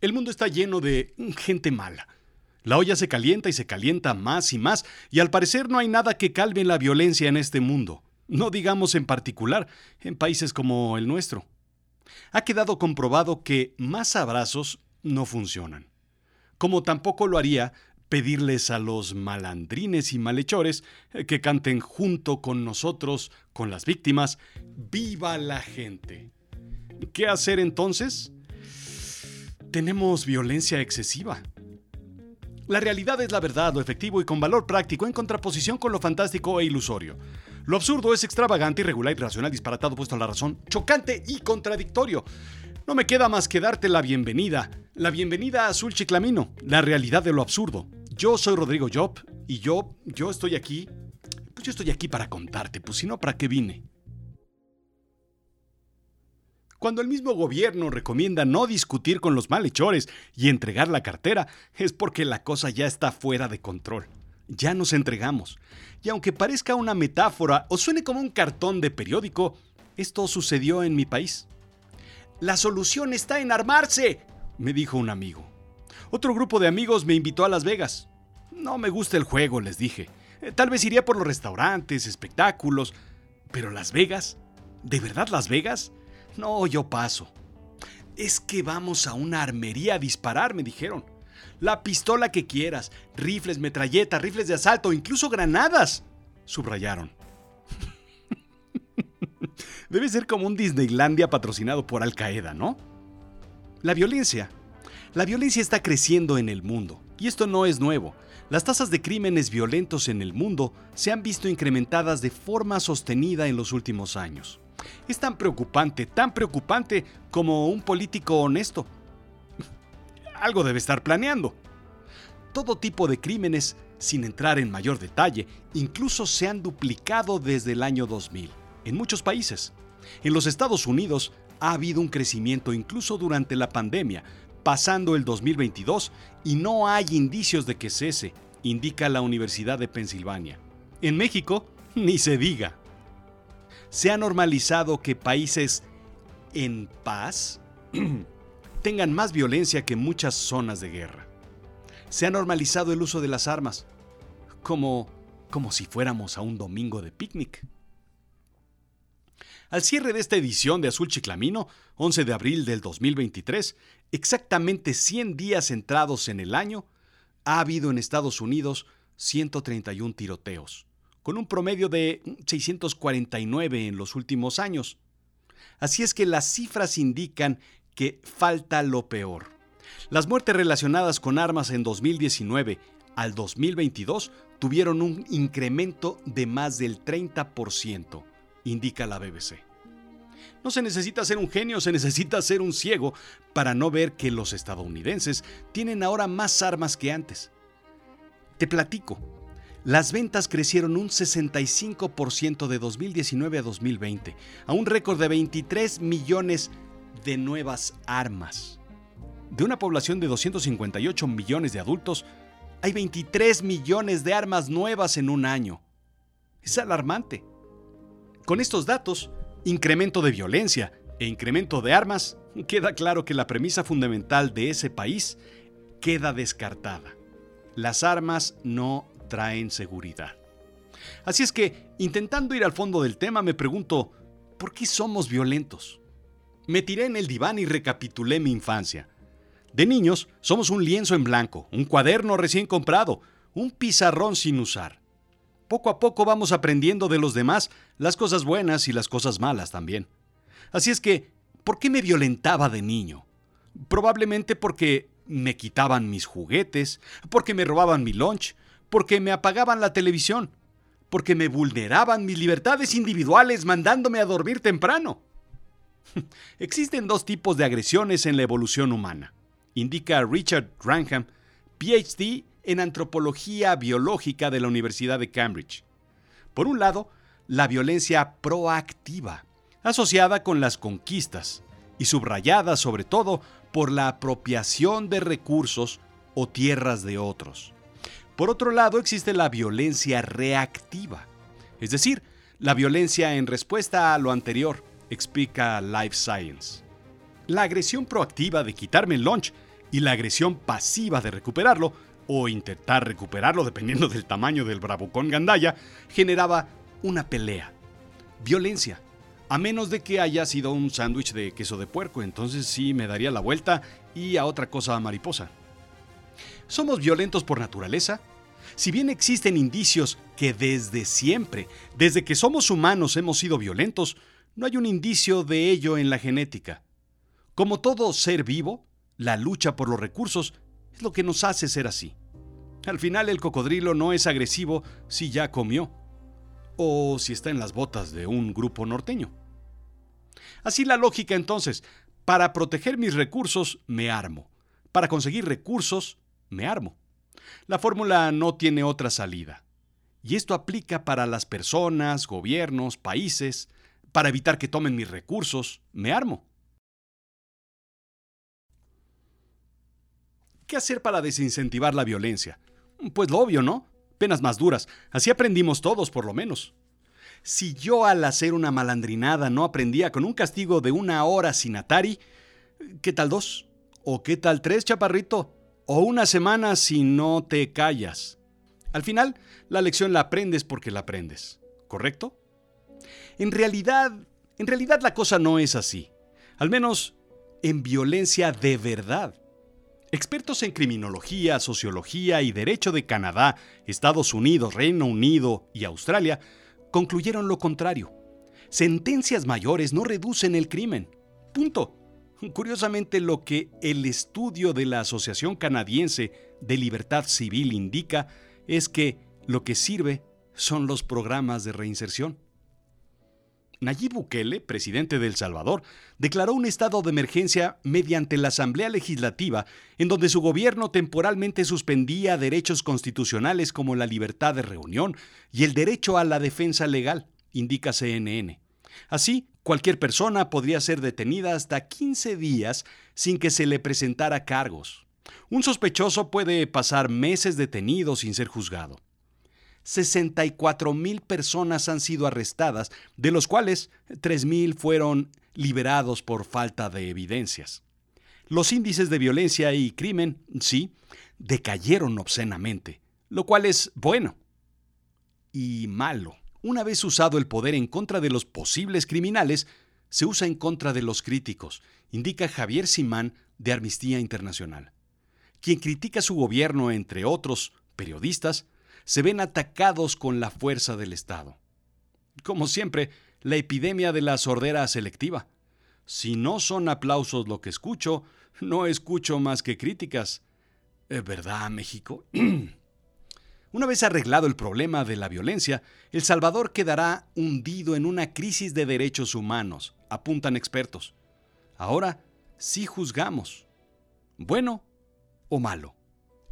El mundo está lleno de gente mala. La olla se calienta y se calienta más y más, y al parecer no hay nada que calme la violencia en este mundo, no digamos en particular en países como el nuestro. Ha quedado comprobado que más abrazos no funcionan, como tampoco lo haría pedirles a los malandrines y malhechores que canten junto con nosotros, con las víctimas, ¡Viva la gente! ¿Qué hacer entonces? Tenemos violencia excesiva. La realidad es la verdad, lo efectivo y con valor práctico en contraposición con lo fantástico e ilusorio. Lo absurdo es extravagante, irregular, irracional, disparatado, puesto a la razón, chocante y contradictorio. No me queda más que darte la bienvenida, la bienvenida a Azul Chiclamino, la realidad de lo absurdo. Yo soy Rodrigo Job y yo, yo estoy aquí, pues yo estoy aquí para contarte, pues si no, ¿para qué vine? Cuando el mismo gobierno recomienda no discutir con los malhechores y entregar la cartera, es porque la cosa ya está fuera de control. Ya nos entregamos. Y aunque parezca una metáfora o suene como un cartón de periódico, esto sucedió en mi país. La solución está en armarse, me dijo un amigo. Otro grupo de amigos me invitó a Las Vegas. No me gusta el juego, les dije. Eh, tal vez iría por los restaurantes, espectáculos. Pero Las Vegas, ¿de verdad Las Vegas? No, yo paso. Es que vamos a una armería a disparar, me dijeron. La pistola que quieras, rifles, metralletas, rifles de asalto, incluso granadas, subrayaron. Debe ser como un Disneylandia patrocinado por Al Qaeda, ¿no? La violencia. La violencia está creciendo en el mundo, y esto no es nuevo. Las tasas de crímenes violentos en el mundo se han visto incrementadas de forma sostenida en los últimos años. Es tan preocupante, tan preocupante como un político honesto. Algo debe estar planeando. Todo tipo de crímenes, sin entrar en mayor detalle, incluso se han duplicado desde el año 2000, en muchos países. En los Estados Unidos ha habido un crecimiento incluso durante la pandemia, pasando el 2022 y no hay indicios de que cese, indica la Universidad de Pensilvania. En México, ni se diga se ha normalizado que países en paz tengan más violencia que muchas zonas de guerra. Se ha normalizado el uso de las armas, como, como si fuéramos a un domingo de picnic. Al cierre de esta edición de Azul Chiclamino, 11 de abril del 2023, exactamente 100 días entrados en el año, ha habido en Estados Unidos 131 tiroteos, con un promedio de 649 en los últimos años. Así es que las cifras indican que falta lo peor. Las muertes relacionadas con armas en 2019 al 2022 tuvieron un incremento de más del 30%, indica la BBC. No se necesita ser un genio, se necesita ser un ciego para no ver que los estadounidenses tienen ahora más armas que antes. Te platico, las ventas crecieron un 65% de 2019 a 2020, a un récord de 23 millones de nuevas armas. De una población de 258 millones de adultos, hay 23 millones de armas nuevas en un año. Es alarmante. Con estos datos, incremento de violencia e incremento de armas, queda claro que la premisa fundamental de ese país queda descartada. Las armas no traen seguridad. Así es que, intentando ir al fondo del tema, me pregunto, ¿por qué somos violentos? Me tiré en el diván y recapitulé mi infancia. De niños, somos un lienzo en blanco, un cuaderno recién comprado, un pizarrón sin usar. Poco a poco vamos aprendiendo de los demás las cosas buenas y las cosas malas también. Así es que, ¿por qué me violentaba de niño? Probablemente porque me quitaban mis juguetes, porque me robaban mi lunch, porque me apagaban la televisión, porque me vulneraban mis libertades individuales mandándome a dormir temprano. Existen dos tipos de agresiones en la evolución humana, indica Richard Ranham, PhD en antropología biológica de la Universidad de Cambridge. Por un lado, la violencia proactiva, asociada con las conquistas y subrayada sobre todo por la apropiación de recursos o tierras de otros. Por otro lado, existe la violencia reactiva, es decir, la violencia en respuesta a lo anterior, explica Life Science. La agresión proactiva de quitarme el lunch y la agresión pasiva de recuperarlo, o intentar recuperarlo dependiendo del tamaño del bravucón gandaya, generaba una pelea, violencia. A menos de que haya sido un sándwich de queso de puerco, entonces sí me daría la vuelta y a otra cosa mariposa. ¿Somos violentos por naturaleza? Si bien existen indicios que desde siempre, desde que somos humanos hemos sido violentos, no hay un indicio de ello en la genética. Como todo ser vivo, la lucha por los recursos es lo que nos hace ser así. Al final el cocodrilo no es agresivo si ya comió o si está en las botas de un grupo norteño. Así la lógica entonces, para proteger mis recursos me armo, para conseguir recursos me armo. La fórmula no tiene otra salida. Y esto aplica para las personas, gobiernos, países, para evitar que tomen mis recursos, me armo. ¿Qué hacer para desincentivar la violencia? Pues lo obvio, ¿no? Penas más duras. Así aprendimos todos, por lo menos. Si yo al hacer una malandrinada no aprendía con un castigo de una hora sin Atari, ¿qué tal dos? ¿O qué tal tres, chaparrito? ¿O una semana si no te callas? Al final, la lección la aprendes porque la aprendes, ¿correcto? En realidad, en realidad la cosa no es así. Al menos en violencia de verdad. Expertos en criminología, sociología y derecho de Canadá, Estados Unidos, Reino Unido y Australia concluyeron lo contrario. Sentencias mayores no reducen el crimen. Punto. Curiosamente, lo que el estudio de la Asociación Canadiense de Libertad Civil indica es que lo que sirve son los programas de reinserción. Nayib Bukele, presidente de El Salvador, declaró un estado de emergencia mediante la Asamblea Legislativa, en donde su gobierno temporalmente suspendía derechos constitucionales como la libertad de reunión y el derecho a la defensa legal, indica CNN. Así, cualquier persona podría ser detenida hasta 15 días sin que se le presentara cargos. Un sospechoso puede pasar meses detenido sin ser juzgado. 64 mil personas han sido arrestadas, de los cuales 3 mil fueron liberados por falta de evidencias. Los índices de violencia y crimen, sí, decayeron obscenamente, lo cual es bueno y malo. Una vez usado el poder en contra de los posibles criminales, se usa en contra de los críticos, indica Javier Simán de Amnistía Internacional. Quien critica su gobierno, entre otros periodistas, se ven atacados con la fuerza del Estado. Como siempre, la epidemia de la sordera selectiva. Si no son aplausos lo que escucho, no escucho más que críticas. ¿Es verdad, México? Una vez arreglado el problema de la violencia, El Salvador quedará hundido en una crisis de derechos humanos, apuntan expertos. Ahora sí juzgamos. ¿Bueno o malo?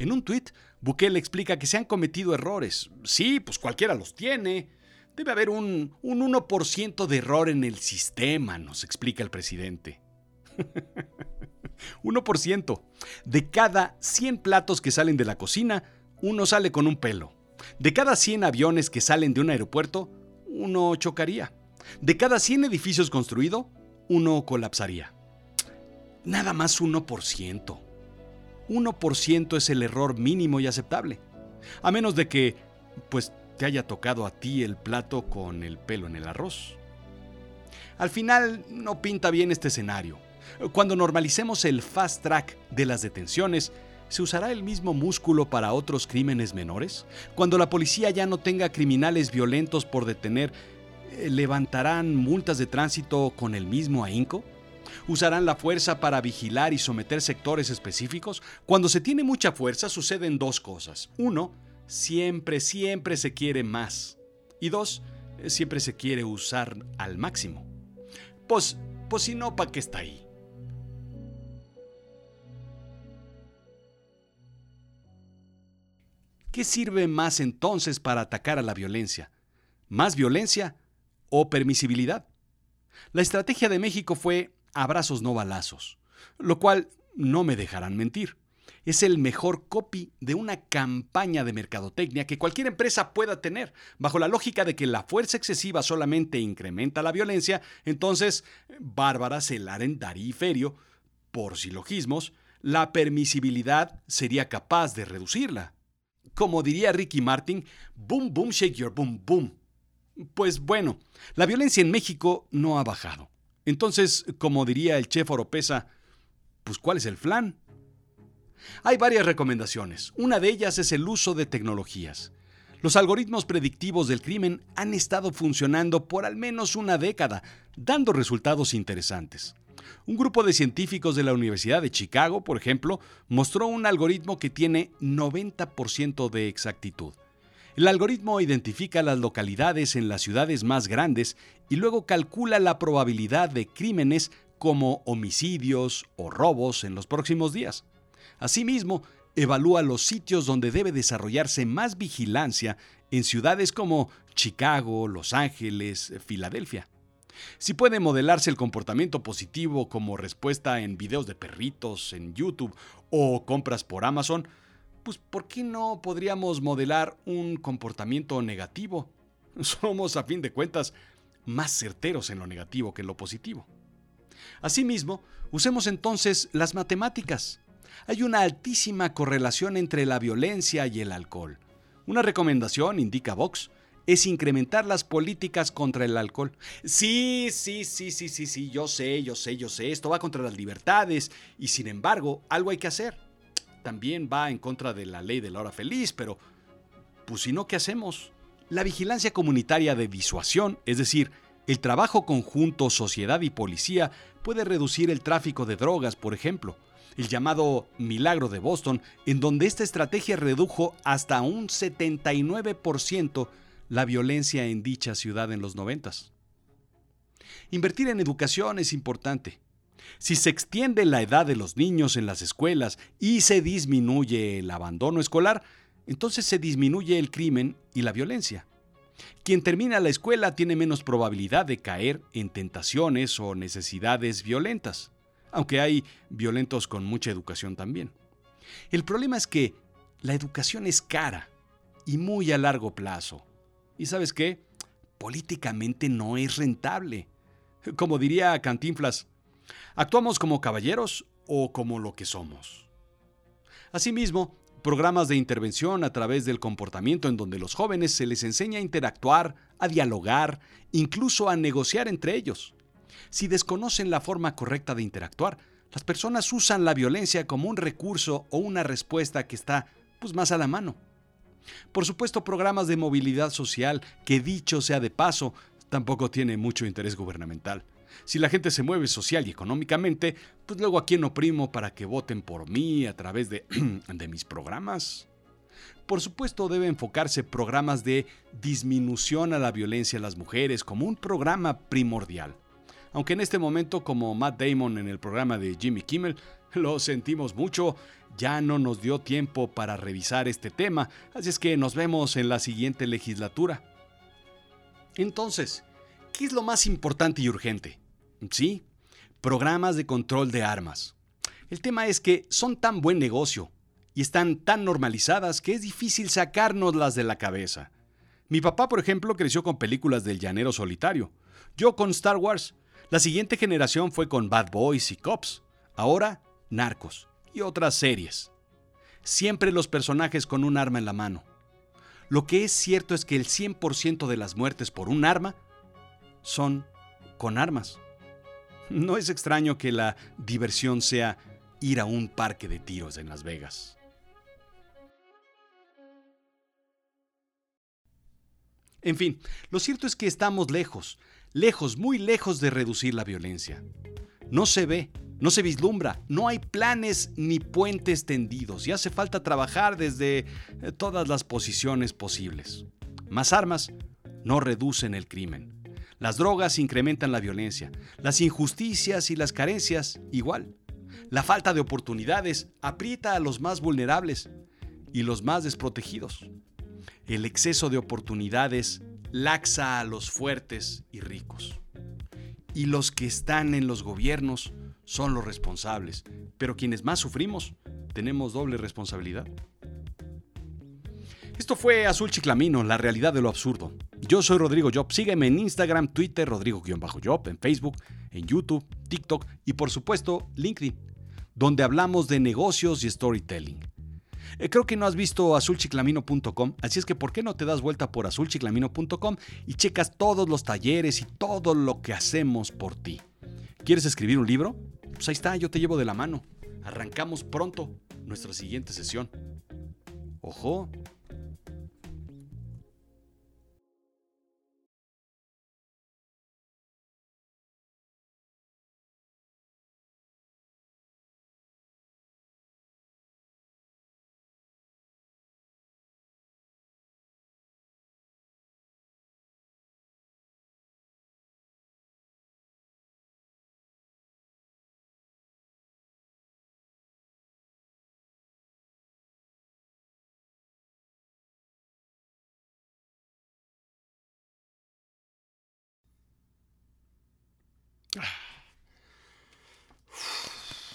En un tuit, Bukele explica que se han cometido errores. Sí, pues cualquiera los tiene. Debe haber un, un 1% de error en el sistema, nos explica el presidente. 1%. De cada 100 platos que salen de la cocina, uno sale con un pelo. De cada 100 aviones que salen de un aeropuerto, uno chocaría. De cada 100 edificios construidos, uno colapsaría. Nada más 1%. 1% es el error mínimo y aceptable. A menos de que, pues, te haya tocado a ti el plato con el pelo en el arroz. Al final, no pinta bien este escenario. Cuando normalicemos el fast track de las detenciones, ¿se usará el mismo músculo para otros crímenes menores? Cuando la policía ya no tenga criminales violentos por detener, eh, ¿levantarán multas de tránsito con el mismo ahínco? ¿Usarán la fuerza para vigilar y someter sectores específicos? Cuando se tiene mucha fuerza suceden dos cosas. Uno, siempre, siempre se quiere más. Y dos, siempre se quiere usar al máximo. Pues, pues si no, ¿para qué está ahí? ¿Qué sirve más entonces para atacar a la violencia? ¿Más violencia o permisibilidad? La estrategia de México fue abrazos no balazos, lo cual no me dejarán mentir. Es el mejor copy de una campaña de mercadotecnia que cualquier empresa pueda tener. Bajo la lógica de que la fuerza excesiva solamente incrementa la violencia, entonces Bárbara Celaren, Darí y por silogismos, la permisibilidad sería capaz de reducirla. Como diría Ricky Martin, boom, boom, shake your boom, boom. Pues bueno, la violencia en México no ha bajado. Entonces, como diría el chef Oropesa, pues ¿cuál es el flan? Hay varias recomendaciones. Una de ellas es el uso de tecnologías. Los algoritmos predictivos del crimen han estado funcionando por al menos una década, dando resultados interesantes. Un grupo de científicos de la Universidad de Chicago, por ejemplo, mostró un algoritmo que tiene 90% de exactitud. El algoritmo identifica las localidades en las ciudades más grandes y luego calcula la probabilidad de crímenes como homicidios o robos en los próximos días. Asimismo, evalúa los sitios donde debe desarrollarse más vigilancia en ciudades como Chicago, Los Ángeles, Filadelfia. Si puede modelarse el comportamiento positivo como respuesta en videos de perritos en YouTube o compras por Amazon, pues ¿por qué no podríamos modelar un comportamiento negativo? Somos, a fin de cuentas, más certeros en lo negativo que en lo positivo. Asimismo, usemos entonces las matemáticas. Hay una altísima correlación entre la violencia y el alcohol. Una recomendación, indica Vox, es incrementar las políticas contra el alcohol. Sí, sí, sí, sí, sí, sí, yo sé, yo sé, yo sé, esto va contra las libertades y sin embargo, algo hay que hacer. También va en contra de la ley de la hora feliz, pero pues si no, ¿qué hacemos? La vigilancia comunitaria de disuasión, es decir, el trabajo conjunto sociedad y policía puede reducir el tráfico de drogas, por ejemplo, el llamado Milagro de Boston, en donde esta estrategia redujo hasta un 79% la violencia en dicha ciudad en los noventas. Invertir en educación es importante. Si se extiende la edad de los niños en las escuelas y se disminuye el abandono escolar, entonces se disminuye el crimen y la violencia. Quien termina la escuela tiene menos probabilidad de caer en tentaciones o necesidades violentas, aunque hay violentos con mucha educación también. El problema es que la educación es cara y muy a largo plazo. ¿Y sabes qué? Políticamente no es rentable. Como diría Cantinflas, ¿actuamos como caballeros o como lo que somos? Asimismo, programas de intervención a través del comportamiento en donde los jóvenes se les enseña a interactuar, a dialogar, incluso a negociar entre ellos. Si desconocen la forma correcta de interactuar, las personas usan la violencia como un recurso o una respuesta que está pues, más a la mano. Por supuesto, programas de movilidad social, que dicho sea de paso, tampoco tiene mucho interés gubernamental. Si la gente se mueve social y económicamente, pues luego a quién oprimo para que voten por mí a través de, de mis programas. Por supuesto, debe enfocarse programas de disminución a la violencia a las mujeres como un programa primordial. Aunque en este momento, como Matt Damon en el programa de Jimmy Kimmel, lo sentimos mucho, ya no nos dio tiempo para revisar este tema, así es que nos vemos en la siguiente legislatura. Entonces, ¿qué es lo más importante y urgente? Sí, programas de control de armas. El tema es que son tan buen negocio y están tan normalizadas que es difícil sacárnoslas de la cabeza. Mi papá, por ejemplo, creció con películas del llanero solitario. Yo con Star Wars. La siguiente generación fue con Bad Boys y Cops. Ahora, Narcos y otras series. Siempre los personajes con un arma en la mano. Lo que es cierto es que el 100% de las muertes por un arma son con armas. No es extraño que la diversión sea ir a un parque de tiros en Las Vegas. En fin, lo cierto es que estamos lejos, lejos, muy lejos de reducir la violencia. No se ve, no se vislumbra, no hay planes ni puentes tendidos y hace falta trabajar desde eh, todas las posiciones posibles. Más armas no reducen el crimen. Las drogas incrementan la violencia, las injusticias y las carencias igual. La falta de oportunidades aprieta a los más vulnerables y los más desprotegidos. El exceso de oportunidades laxa a los fuertes y ricos. Y los que están en los gobiernos son los responsables, pero quienes más sufrimos tenemos doble responsabilidad. Esto fue Azul Chiclamino, la realidad de lo absurdo. Yo soy Rodrigo Job. Sígueme en Instagram, Twitter, Rodrigo-Job, en Facebook, en YouTube, TikTok y por supuesto LinkedIn. donde hablamos de negocios y storytelling. Eh, creo que no has visto azulchiclamino.com, así es que ¿por qué no te das vuelta por azulchiclamino.com y checas todos los talleres y todo lo que hacemos por ti? ¿Quieres escribir un libro? Pues ahí está, yo te llevo de la mano. Arrancamos pronto nuestra siguiente sesión. Ojo,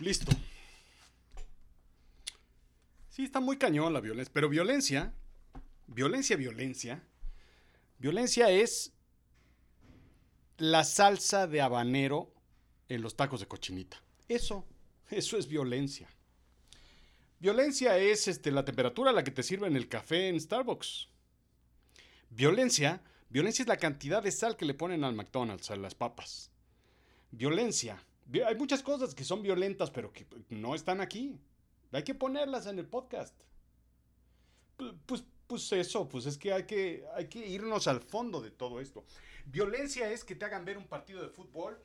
Listo. Sí, está muy cañón la violencia. Pero violencia, violencia, violencia. Violencia es la salsa de habanero en los tacos de cochinita. Eso, eso es violencia. Violencia es este, la temperatura a la que te sirven el café en Starbucks. Violencia, violencia es la cantidad de sal que le ponen al McDonald's, a las papas. Violencia hay muchas cosas que son violentas, pero que no están aquí. Hay que ponerlas en el podcast. Pues, pues eso, pues es que hay, que hay que irnos al fondo de todo esto. Violencia es que te hagan ver un partido de fútbol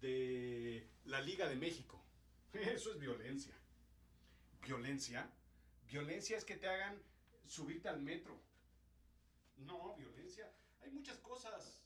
de la Liga de México. Eso es violencia. Violencia. Violencia es que te hagan subirte al metro. No, violencia. Hay muchas cosas.